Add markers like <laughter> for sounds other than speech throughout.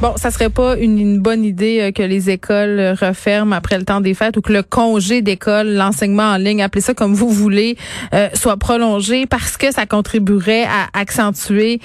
Bon, ça serait pas une, une bonne idée euh, que les écoles euh, referment après le temps des fêtes ou que le congé d'école, l'enseignement en ligne, appelez ça comme vous voulez, euh, soit prolongé parce que ça contribuerait à accentuer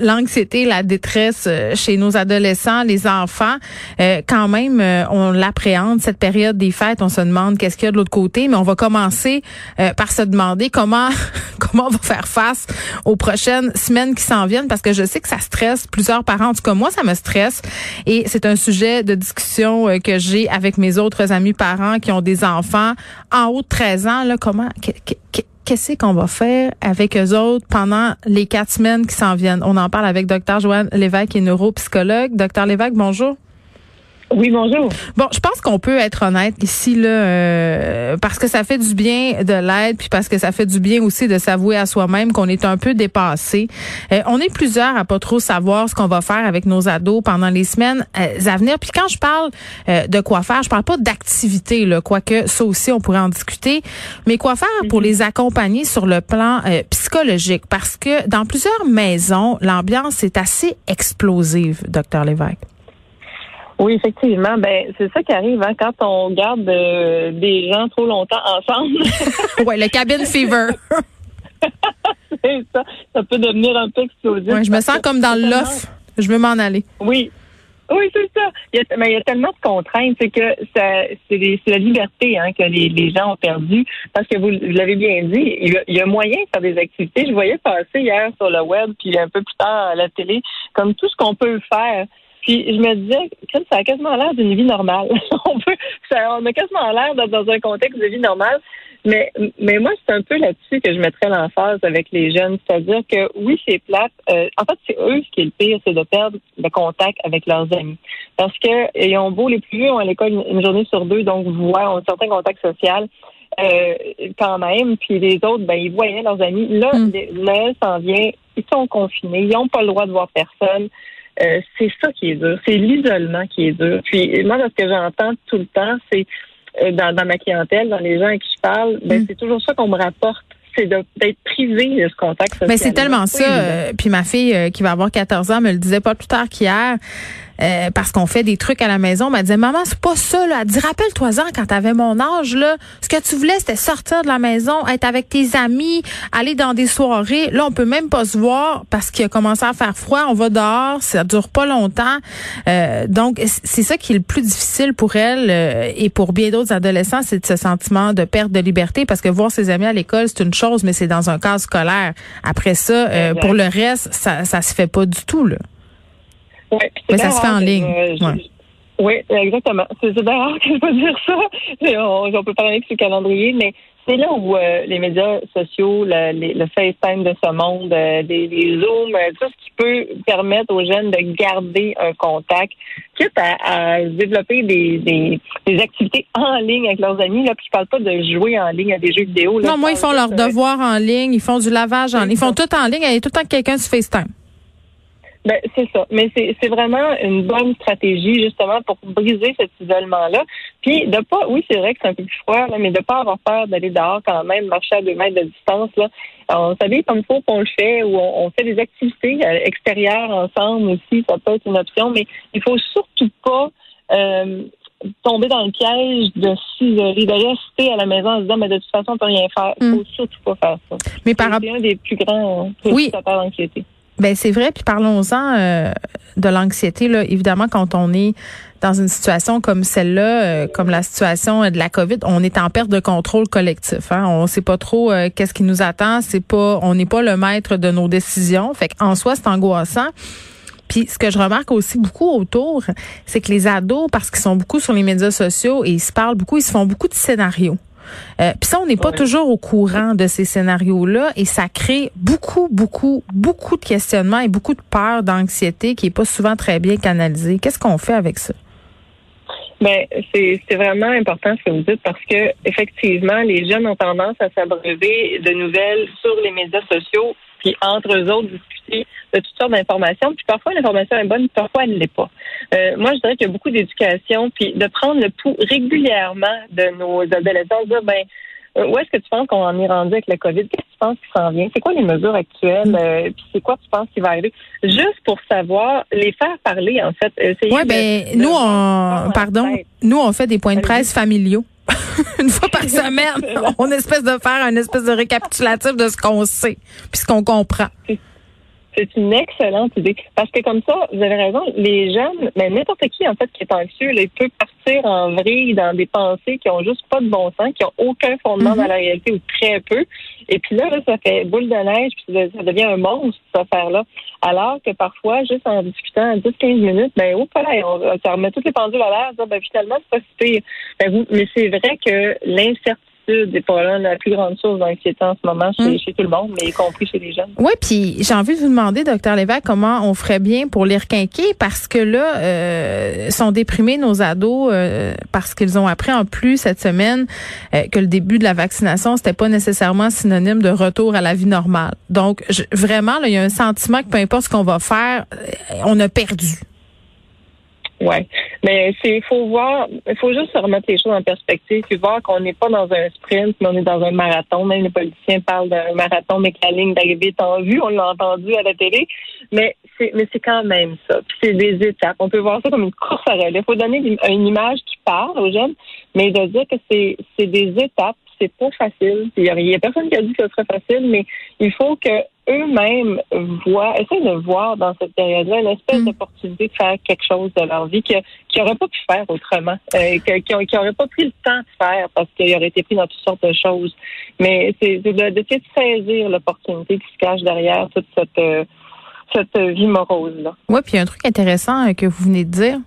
l'anxiété, la détresse chez nos adolescents, les enfants. quand même, on l'appréhende cette période des fêtes. On se demande qu'est-ce qu'il y a de l'autre côté, mais on va commencer par se demander comment <laughs> comment on va faire face aux prochaines semaines qui s'en viennent parce que je sais que ça stresse plusieurs parents. En tout cas, moi, ça me stresse. Et c'est un sujet de discussion euh, que j'ai avec mes autres amis parents qui ont des enfants en haut de 13 ans. Comment, qu'est-ce qu'on va faire avec eux autres pendant les quatre semaines qui s'en viennent? On en parle avec Dr. Joanne Lévesque, qui est neuropsychologue. Docteur Lévesque, bonjour. Oui, bonjour. Bon, je pense qu'on peut être honnête ici là, euh, parce que ça fait du bien de l'aide, puis parce que ça fait du bien aussi de s'avouer à soi-même qu'on est un peu dépassé. Euh, on est plusieurs à pas trop savoir ce qu'on va faire avec nos ados pendant les semaines euh, à venir. Puis quand je parle de quoi faire, je parle pas d'activité, là, quoique ça aussi on pourrait en discuter, mais quoi faire pour mhm. les accompagner sur le plan psychologique, parce que dans plusieurs maisons, l'ambiance est assez explosive, docteur Lévesque. Oui, effectivement. Ben, c'est ça qui arrive hein, quand on garde euh, des gens trop longtemps ensemble. <laughs> oui, le cabin fever. <laughs> c'est ça. Ça peut devenir un peu explosif. Ouais, je me sens comme dans l'off. Je veux m'en aller. Oui. Oui, c'est ça. Il y, a, mais il y a tellement de contraintes, c'est que ça, c'est, la liberté hein, que les, les, gens ont perdu. Parce que vous, l'avez bien dit, il y, a, il y, a, moyen de faire des activités. Je voyais passer hier sur le web, puis un peu plus tard à la télé, comme tout ce qu'on peut faire. Puis je me disais, ça a quasiment l'air d'une vie normale. <laughs> on peut, ça, on a quasiment l'air d'être dans un contexte de vie normale. Mais, mais moi, c'est un peu là-dessus que je mettrais l'emphase avec les jeunes. C'est-à-dire que oui, c'est plate. Euh, en fait, c'est eux ce qui est le pire, c'est de perdre le contact avec leurs amis. Parce que ils ont beau, les plus vieux ont à l'école une, journée sur deux, donc voient, ont un certain contact social. Euh, quand même, puis les autres, ben, ils voyaient leurs amis. Là, mm. Noël s'en vient, ils sont confinés, ils n'ont pas le droit de voir personne. Euh, c'est ça qui est dur. C'est l'isolement qui est dur. Puis moi, ce que j'entends tout le temps, c'est euh, dans, ma clientèle, dans les gens à qui je parle, ben, mm. c'est toujours ça qu'on me rapporte c'est d'être privé de ce contact social. Mais c'est tellement ça. Euh, puis ma fille qui va avoir 14 ans me le disait pas plus tard qu'hier. Euh, parce qu'on fait des trucs à la maison. Elle disait, maman, c'est pas ça, là. Elle dit, rappelle-toi-en quand t'avais mon âge, là. Ce que tu voulais, c'était sortir de la maison, être avec tes amis, aller dans des soirées. Là, on peut même pas se voir parce qu'il a commencé à faire froid. On va dehors. Ça dure pas longtemps. Euh, donc, c'est ça qui est le plus difficile pour elle euh, et pour bien d'autres adolescents, c'est ce sentiment de perte de liberté parce que voir ses amis à l'école, c'est une chose, mais c'est dans un cadre scolaire. Après ça, pour le reste, ça, ça se fait pas du tout, là. Ouais, Mais ça se fait en ligne. Oui, exactement. C'est d'ailleurs que je peux dire ça. <laughs> On, on peut parler de ce calendrier, mais c'est là où euh, les médias sociaux, le, le, FaceTime de ce monde, euh, des, Zooms, euh, tout ce qui peut permettre aux jeunes de garder un contact, quitte à, développer des, des, des, activités en ligne avec leurs amis. Là, puis je parle pas de jouer en ligne à des jeux vidéo. non, moi, ils font leurs devoirs en ligne, ils font du lavage en ligne, ils font tout en ligne. Il y a tout le temps quelqu'un sur FaceTime. Ben, c'est ça. Mais c'est vraiment une bonne stratégie, justement, pour briser cet isolement-là. Puis de pas, oui, c'est vrai que c'est un peu plus froid, là, mais de pas avoir peur d'aller dehors quand même, marcher à deux mètres de distance. Là. on s'habille comme il faut qu'on le fait, ou on, fait des activités euh, extérieures ensemble aussi, ça peut être une option, mais il faut surtout pas euh, tomber dans le piège de s'isoler, de rester à la maison en se disant, mais de toute façon, on peut rien faire. Il faut mm. surtout pas faire ça. Mais par C'est un des plus grands oui. d'anxiété. Ben c'est vrai, puis parlons-en euh, de l'anxiété là. Évidemment, quand on est dans une situation comme celle-là, euh, comme la situation de la COVID, on est en perte de contrôle collectif. Hein? On sait pas trop euh, qu'est-ce qui nous attend. C'est pas, on n'est pas le maître de nos décisions. Fait qu'en soi, c'est angoissant. Puis ce que je remarque aussi beaucoup autour, c'est que les ados, parce qu'ils sont beaucoup sur les médias sociaux et ils se parlent beaucoup, ils se font beaucoup de scénarios. Euh, Puis ça, on n'est pas toujours au courant de ces scénarios-là et ça crée beaucoup, beaucoup, beaucoup de questionnements et beaucoup de peur, d'anxiété qui est pas souvent très bien canalisée. Qu'est-ce qu'on fait avec ça? Ben, c'est vraiment important ce que vous dites parce que effectivement, les jeunes ont tendance à s'abreuver de nouvelles sur les médias sociaux, puis entre eux autres discuter de toutes sortes d'informations. Puis parfois l'information est bonne, parfois elle ne l'est pas. Euh, moi, je dirais qu'il y a beaucoup d'éducation, puis de prendre le pouls régulièrement de nos adolescents, de dire ben euh, où est-ce que tu penses qu'on en est rendu avec le COVID? Qu'est-ce que tu penses qui s'en vient? C'est quoi les mesures actuelles? Euh, puis c'est quoi tu penses qui va arriver? Juste pour savoir, les faire parler, en fait. Oui, ben, nous, on, pardon, nous, on fait des points de presse familiaux. <laughs> une fois par <laughs> semaine, on espèce de faire un espèce de récapitulatif de ce qu'on sait, puis ce qu'on comprend. C'est une excellente idée. Parce que comme ça, vous avez raison, les jeunes, mais n'importe qui, en fait, qui est anxieux, là, il peut partir en vrille dans des pensées qui ont juste pas de bon sens, qui ont aucun fondement dans la réalité ou très peu. Et puis là, là, ça fait boule de neige, puis ça devient un monstre, cette affaire-là. Alors que parfois, juste en discutant 10-15 minutes, ben, oh, là, on, ça remet toutes les pendules à l'air, ben, finalement, c'est pas si ben, Mais c'est vrai que l'incertitude la plus grande source d'anxiété en ce moment chez, hmm. tout le monde, mais y compris chez les jeunes. Oui, puis j'ai envie de vous demander, docteur Lévesque, comment on ferait bien pour les requinquer? Parce que là, euh, sont déprimés nos ados euh, parce qu'ils ont appris en plus cette semaine euh, que le début de la vaccination, c'était pas nécessairement synonyme de retour à la vie normale. Donc, vraiment, il y a un sentiment que peu importe ce qu'on va faire, on a perdu. Ouais, mais c'est faut voir, il faut juste remettre les choses en perspective puis voir qu'on n'est pas dans un sprint, mais on est dans un marathon. Même les politiciens parlent d'un marathon, mais que la ligne d'arrivée est en vue. On l'a entendu à la télé, mais c'est mais c'est quand même ça. Puis c'est des étapes. On peut voir ça comme une course à relais. Il faut donner une image qui parle aux jeunes, mais de dire que c'est c'est des étapes. C'est pas facile. Il y, a, personne qui a dit que ce serait facile, mais il faut que eux-mêmes voient, essaient de voir dans cette période-là une espèce mm. d'opportunité de faire quelque chose de leur vie qu'ils n'auraient pas pu faire autrement, euh, qu'ils n'auraient pas pris le temps de faire parce qu'ils auraient été pris dans toutes sortes de choses. Mais c'est d'essayer de, de, saisir l'opportunité qui se cache derrière toute cette, euh, cette vie morose-là. Oui, puis un truc intéressant euh, que vous venez de dire,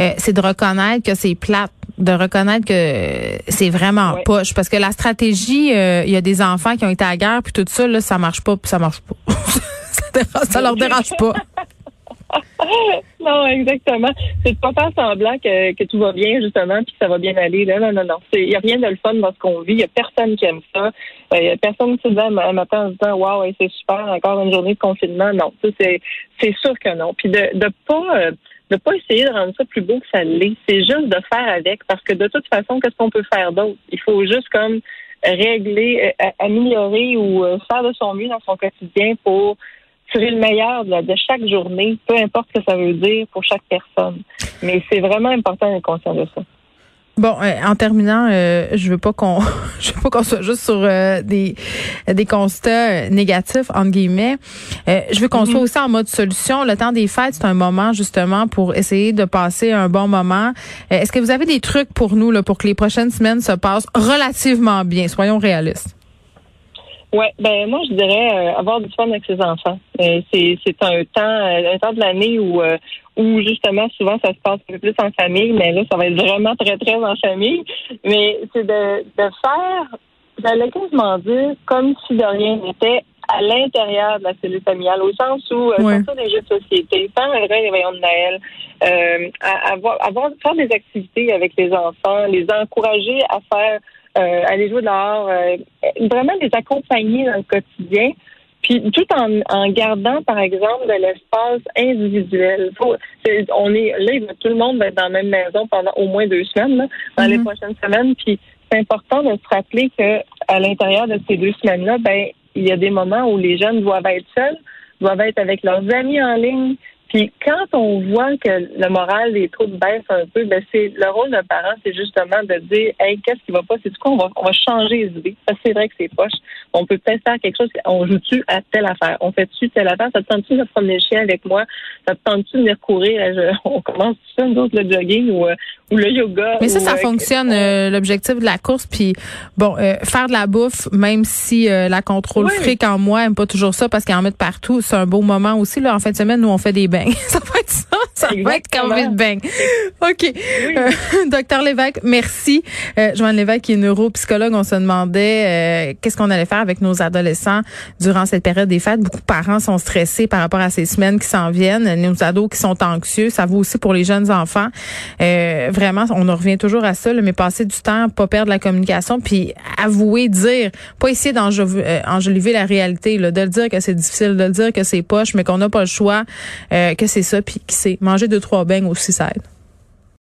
euh, c'est de reconnaître que c'est plate de reconnaître que c'est vraiment poche parce que la stratégie euh, il y a des enfants qui ont été à la guerre puis tout ça là ça marche pas puis ça marche pas. <laughs> Ça, leur dérange pas <laughs> <laughs> non, exactement. C'est de pas faire semblant que, que tout va bien, justement, puis que ça va bien aller. Là. Non, non, non. Il n'y a rien de le fun dans ce qu'on vit. Il n'y a personne qui aime ça. Il n'y a personne qui se dit un matin en se disant Waouh, c'est super, encore une journée de confinement. Non, c'est sûr que non. Puis de ne pas. Euh, de pas essayer de rendre ça plus beau que ça l'est. C'est juste de faire avec, parce que de toute façon, qu'est-ce qu'on peut faire d'autre? Il faut juste comme régler, euh, améliorer ou euh, faire de son mieux dans son quotidien pour tirer le meilleur de, chaque journée, peu importe ce que ça veut dire pour chaque personne. Mais c'est vraiment important d'être conscient de ça. Bon, euh, en terminant, euh, je veux pas qu'on, <laughs> je veux pas qu'on soit juste sur euh, des des constats négatifs entre guillemets. je veux qu'on soit mhm. aussi en mode solution. Le temps des fêtes, c'est un moment justement pour essayer de passer un bon moment. Est-ce que vous avez des trucs pour nous là, pour que les prochaines semaines se passent relativement bien? Soyons réalistes. Ouais, ben moi je dirais avoir du fun avec ses enfants. c'est c'est un temps un temps de l'année où où justement souvent ça se passe un peu plus en famille, mais là ça va être vraiment très très en famille. Mais c'est de, de faire, j'allais quasiment dire comme si de rien n'était à l'intérieur de la cellule familiale, au sens où euh, ouais. des jeux de société, faire un vrai réveillon de Noël, euh, avoir, avoir faire des activités avec les enfants, les encourager à faire euh, aller jouer dehors, euh, vraiment les accompagner dans le quotidien. Puis tout en, en gardant, par exemple, de l'espace individuel. on est là, tout le monde va être dans la même maison pendant au moins deux semaines, dans les mm-hmm. prochaines semaines. Puis c'est important de se rappeler que à l'intérieur de ces deux semaines-là, ben il y a des moments où les jeunes doivent être seuls, doivent être avec leurs amis en ligne, puis quand on voit que le moral des troupes baisse un peu, ben c'est le rôle d'un parent, c'est justement de dire Hey, qu'est-ce qui va pas? C'est quoi, on va, on va changer les idées. Parce que c'est vrai que c'est poche. On peut peut-être faire quelque chose, on joue-tu à telle affaire? On fait-tu telle affaire? Ça te tente-tu de promener le chien avec moi? Ça te tente-tu de venir courir? <laughs> on commence tout ça, nous autres, le jogging ou, euh, ou le yoga. Mais ça, ça euh, fonctionne, euh, l'objectif de la course. Puis bon, faire de la bouffe, même si la contrôle fric en moi aime pas toujours ça parce qu'elle en met partout, c'est un beau moment aussi. Là, en fin de semaine, nous, on fait des bains. Être ça. <laughs> Ça va être de bain. OK. Euh, <laughs> docteur Lévesque, merci. Euh, Joanne Lévesque, qui est neuropsychologue, on se demandait euh, qu'est-ce qu'on allait faire avec nos adolescents durant cette période des fêtes. Beaucoup de parents sont stressés par rapport à ces semaines qui s'en viennent. Nos ados qui sont anxieux. Ça vaut aussi pour les jeunes enfants. Euh, vraiment, on en revient toujours à ça, mais passer du temps, pas perdre la communication, puis avouer, dire, pas essayer d'enjoliver la réalité, là, de le dire que c'est difficile, de le dire que c'est poche, mais qu'on n'a pas le choix, que c'est ça, puis que c'est manger deux, trois beignes aussi, ça aide.